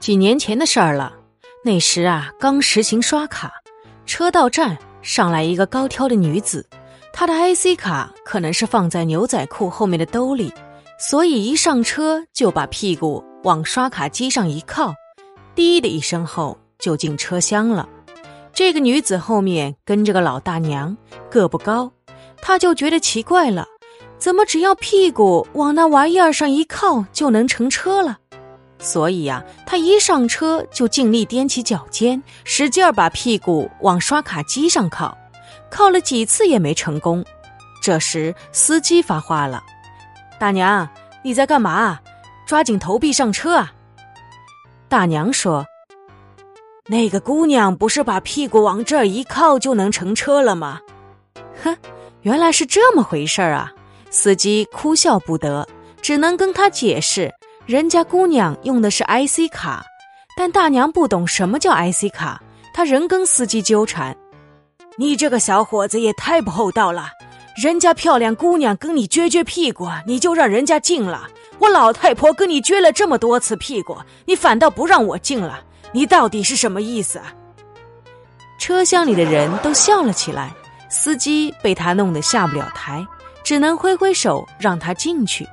几年前的事儿了，那时啊，刚实行刷卡，车到站上来一个高挑的女子，她的 IC 卡可能是放在牛仔裤后面的兜里，所以一上车就把屁股往刷卡机上一靠，滴的一声后就进车厢了。这个女子后面跟着个老大娘，个不高，她就觉得奇怪了，怎么只要屁股往那玩意儿上一靠就能乘车了？所以呀，他一上车就尽力踮起脚尖，使劲儿把屁股往刷卡机上靠，靠了几次也没成功。这时司机发话了：“大娘，你在干嘛？抓紧投币上车啊！”大娘说：“那个姑娘不是把屁股往这儿一靠就能乘车了吗？”哼，原来是这么回事儿啊！司机哭笑不得，只能跟他解释。人家姑娘用的是 IC 卡，但大娘不懂什么叫 IC 卡，她仍跟司机纠缠：“你这个小伙子也太不厚道了！人家漂亮姑娘跟你撅撅屁股，你就让人家进了；我老太婆跟你撅了这么多次屁股，你反倒不让我进了，你到底是什么意思啊？”车厢里的人都笑了起来，司机被他弄得下不了台，只能挥挥手让他进去。